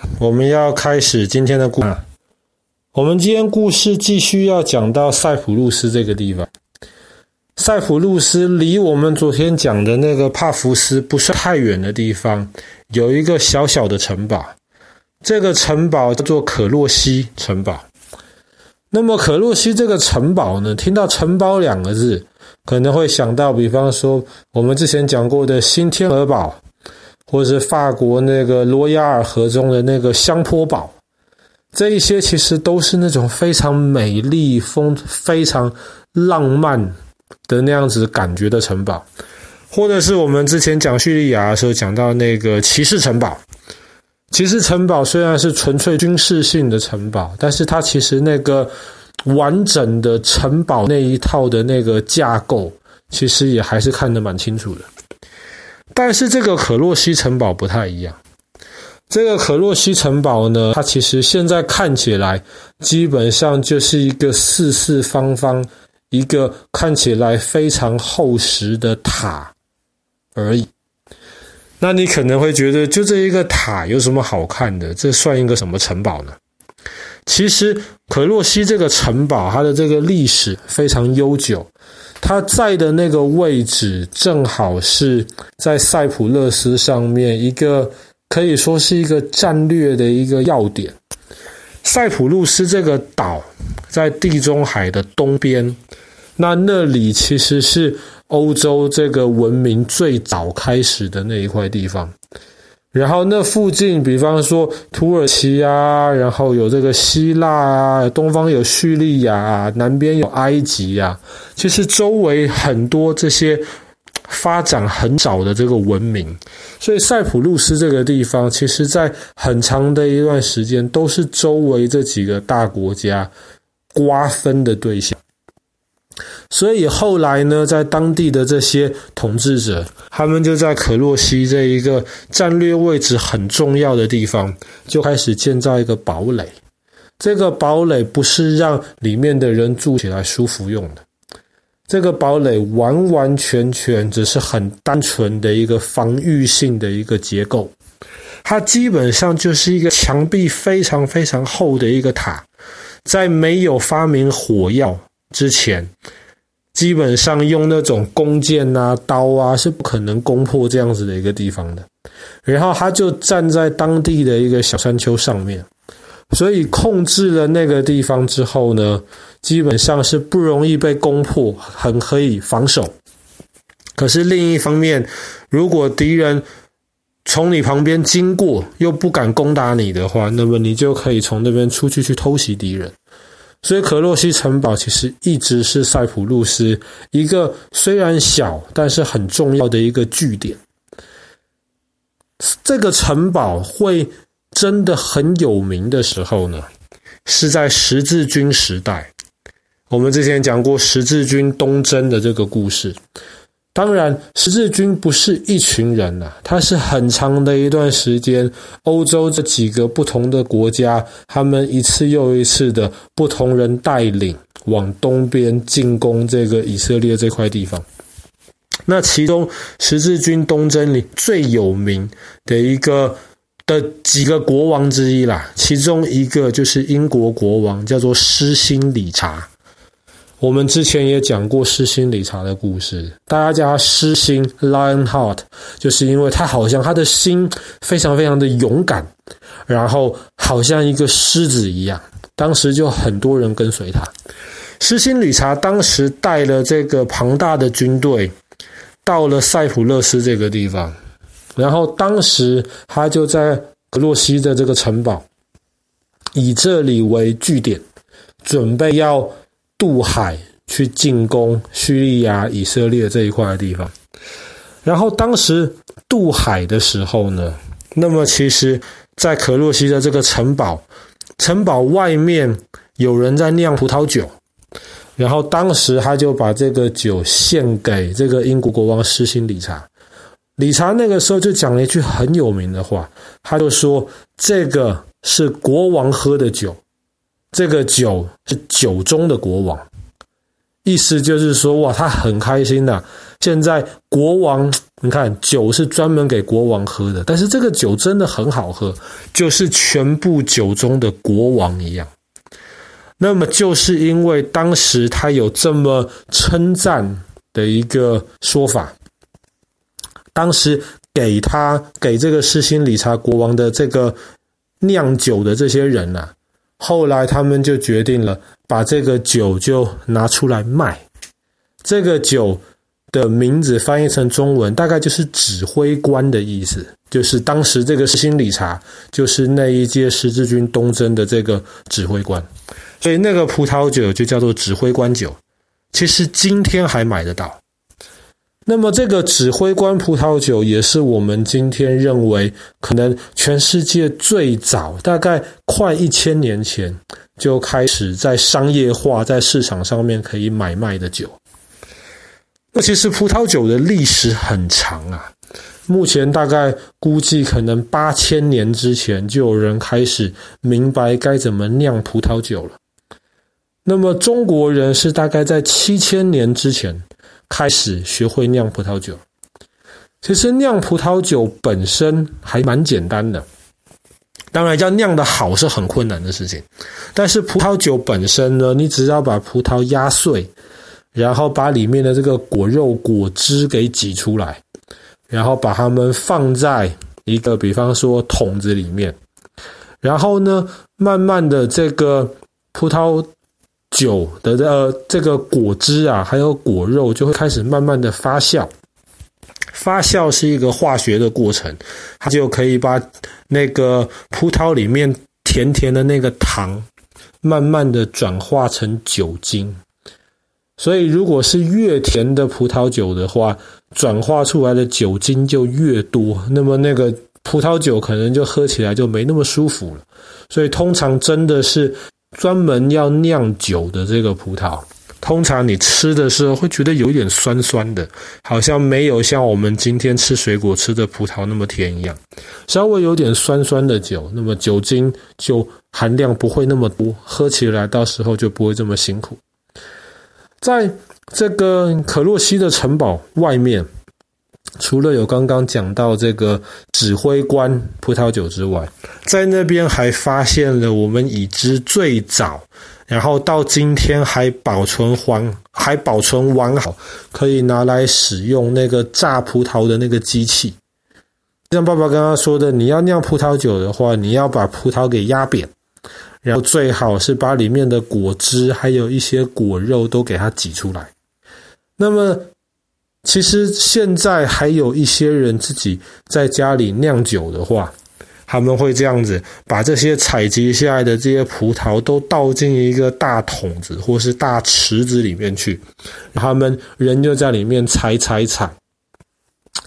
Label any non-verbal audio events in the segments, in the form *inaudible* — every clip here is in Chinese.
*laughs* 我们要开始今天的故事。我们今天故事继续要讲到塞浦路斯这个地方。塞浦路斯离我们昨天讲的那个帕福斯不是太远的地方，有一个小小的城堡。这个城堡叫做可洛西城堡。那么可洛西这个城堡呢，听到“城堡”两个字，可能会想到，比方说我们之前讲过的新天鹅堡，或者是法国那个罗亚尔河中的那个香坡堡。这一些其实都是那种非常美丽、风非常浪漫的那样子感觉的城堡，或者是我们之前讲叙利亚的时候讲到那个骑士城堡。骑士城堡虽然是纯粹军事性的城堡，但是它其实那个完整的城堡那一套的那个架构，其实也还是看得蛮清楚的。但是这个可洛西城堡不太一样。这个可洛西城堡呢，它其实现在看起来基本上就是一个四四方方、一个看起来非常厚实的塔而已。那你可能会觉得，就这一个塔有什么好看的？这算一个什么城堡呢？其实可洛西这个城堡，它的这个历史非常悠久，他在的那个位置正好是在塞浦路斯上面一个。可以说是一个战略的一个要点。塞浦路斯这个岛在地中海的东边，那那里其实是欧洲这个文明最早开始的那一块地方。然后那附近，比方说土耳其啊，然后有这个希腊啊，东方有叙利亚啊，南边有埃及啊，其实周围很多这些。发展很早的这个文明，所以塞浦路斯这个地方，其实在很长的一段时间都是周围这几个大国家瓜分的对象。所以后来呢，在当地的这些统治者，他们就在可洛西这一个战略位置很重要的地方，就开始建造一个堡垒。这个堡垒不是让里面的人住起来舒服用的。这个堡垒完完全全只是很单纯的一个防御性的一个结构，它基本上就是一个墙壁非常非常厚的一个塔，在没有发明火药之前，基本上用那种弓箭啊、刀啊是不可能攻破这样子的一个地方的。然后他就站在当地的一个小山丘上面。所以控制了那个地方之后呢，基本上是不容易被攻破，很可以防守。可是另一方面，如果敌人从你旁边经过，又不敢攻打你的话，那么你就可以从那边出去去偷袭敌人。所以可洛西城堡其实一直是塞浦路斯一个虽然小，但是很重要的一个据点。这个城堡会。真的很有名的时候呢，是在十字军时代。我们之前讲过十字军东征的这个故事。当然，十字军不是一群人呐，它是很长的一段时间，欧洲这几个不同的国家，他们一次又一次的不同人带领往东边进攻这个以色列这块地方。那其中十字军东征里最有名的一个。的几个国王之一啦，其中一个就是英国国王，叫做施辛理查。我们之前也讲过诗心理查的故事，大家叫他施辛 （Lionheart），就是因为他好像他的心非常非常的勇敢，然后好像一个狮子一样。当时就很多人跟随他。诗心理查当时带了这个庞大的军队，到了塞浦路斯这个地方。然后当时他就在格洛西的这个城堡，以这里为据点，准备要渡海去进攻叙利亚、以色列这一块的地方。然后当时渡海的时候呢，那么其实，在可洛西的这个城堡，城堡外面有人在酿葡萄酒，然后当时他就把这个酒献给这个英国国王施辛理查。理查那个时候就讲了一句很有名的话，他就说：“这个是国王喝的酒，这个酒是酒中的国王。”意思就是说，哇，他很开心呐，现在国王，*tsk* 你看酒是专门给国王喝的，但是这个酒真的很好喝，就是全部酒中的国王一样。那么就是因为当时他有这么称赞的一个说法，当时给他给这个施心理察国王的这个酿酒的这些人啊，后来他们就决定了把这个酒就拿出来卖。这个酒的名字翻译成中文，大概就是指挥官的意思，就是当时这个新理察，就是那一届十字军东征的这个指挥官。所以那个葡萄酒就叫做指挥官酒，其实今天还买得到。那么这个指挥官葡萄酒也是我们今天认为可能全世界最早，大概快一千年前就开始在商业化、在市场上面可以买卖的酒。那其实葡萄酒的历史很长啊。目前大概估计，可能八千年之前就有人开始明白该怎么酿葡萄酒了。那么中国人是大概在七千年之前开始学会酿葡萄酒。其实酿葡萄酒本身还蛮简单的，当然要酿得好是很困难的事情。但是葡萄酒本身呢，你只要把葡萄压碎，然后把里面的这个果肉果汁给挤出来。然后把它们放在一个，比方说桶子里面，然后呢，慢慢的这个葡萄酒的呃这个果汁啊，还有果肉就会开始慢慢的发酵。发酵是一个化学的过程，它就可以把那个葡萄里面甜甜的那个糖，慢慢的转化成酒精。所以，如果是越甜的葡萄酒的话，转化出来的酒精就越多，那么那个葡萄酒可能就喝起来就没那么舒服了。所以，通常真的是专门要酿酒的这个葡萄，通常你吃的时候会觉得有点酸酸的，好像没有像我们今天吃水果吃的葡萄那么甜一样，稍微有点酸酸的酒，那么酒精就含量不会那么多，喝起来到时候就不会这么辛苦。在这个可洛西的城堡外面，除了有刚刚讲到这个指挥官葡萄酒之外，在那边还发现了我们已知最早，然后到今天还保存完还保存完好，可以拿来使用那个榨葡萄的那个机器。像爸爸刚刚说的，你要酿葡萄酒的话，你要把葡萄给压扁。然后最好是把里面的果汁还有一些果肉都给它挤出来。那么，其实现在还有一些人自己在家里酿酒的话，他们会这样子把这些采集下来的这些葡萄都倒进一个大桶子或是大池子里面去，他们人就在里面采采采。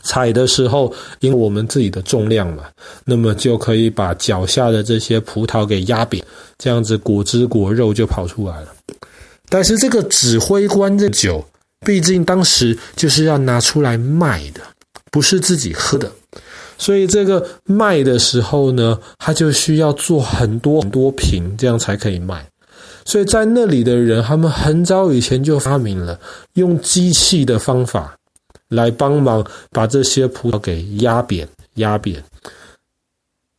采的时候，因为我们自己的重量嘛，那么就可以把脚下的这些葡萄给压扁，这样子果汁果肉就跑出来了。但是这个指挥官这酒，毕竟当时就是要拿出来卖的，不是自己喝的，所以这个卖的时候呢，他就需要做很多很多瓶，这样才可以卖。所以在那里的人，他们很早以前就发明了用机器的方法。来帮忙把这些葡萄给压扁，压扁。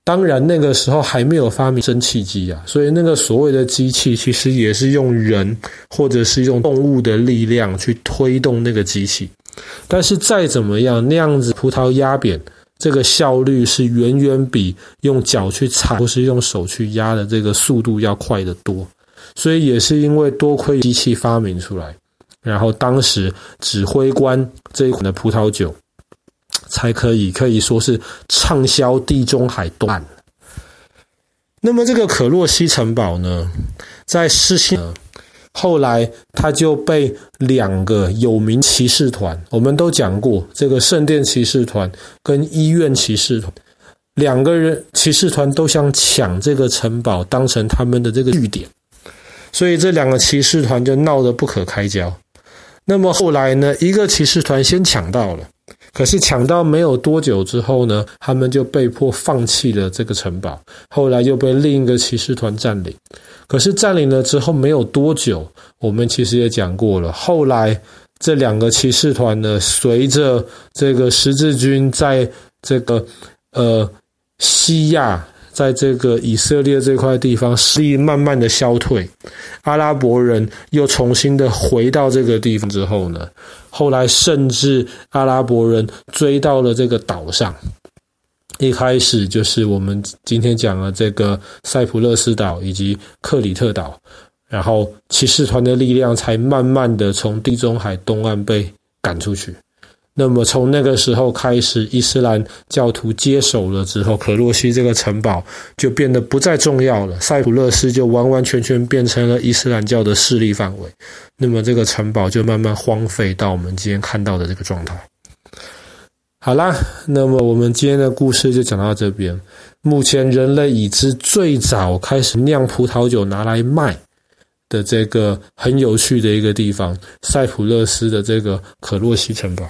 当然那个时候还没有发明蒸汽机啊，所以那个所谓的机器其实也是用人或者是用动物的力量去推动那个机器。但是再怎么样，那样子葡萄压扁，这个效率是远远比用脚去踩或是用手去压的这个速度要快得多。所以也是因为多亏机器发明出来。然后当时指挥官这一款的葡萄酒，才可以可以说是畅销地中海东岸。那么这个可洛西城堡呢，在施心后来他就被两个有名骑士团，我们都讲过这个圣殿骑士团跟医院骑士团，两个人骑士团都想抢这个城堡，当成他们的这个据点，所以这两个骑士团就闹得不可开交。那么后来呢，一个骑士团先抢到了，可是抢到没有多久之后呢，他们就被迫放弃了这个城堡。后来又被另一个骑士团占领。可是占领了之后没有多久，我们其实也讲过了，后来这两个骑士团呢，随着这个十字军在这个呃西亚，在这个以色列这块地方势力慢慢的消退，阿拉伯人又重新的回到这个地方之后呢，后来甚至阿拉伯人追到了这个岛上，一开始就是我们今天讲的这个塞浦路斯岛以及克里特岛。然后骑士团的力量才慢慢的从地中海东岸被赶出去。那么从那个时候开始，伊斯兰教徒接手了之后，可洛西这个城堡就变得不再重要了。塞浦路斯就完完全全变成了伊斯兰教的势力范围。那么这个城堡就慢慢荒废到我们今天看到的这个状态。好啦，那么我们今天的故事就讲到这边。目前人类已知最早开始酿葡萄酒拿来卖。的这个很有趣的一个地方，塞浦路斯的这个可洛西城堡。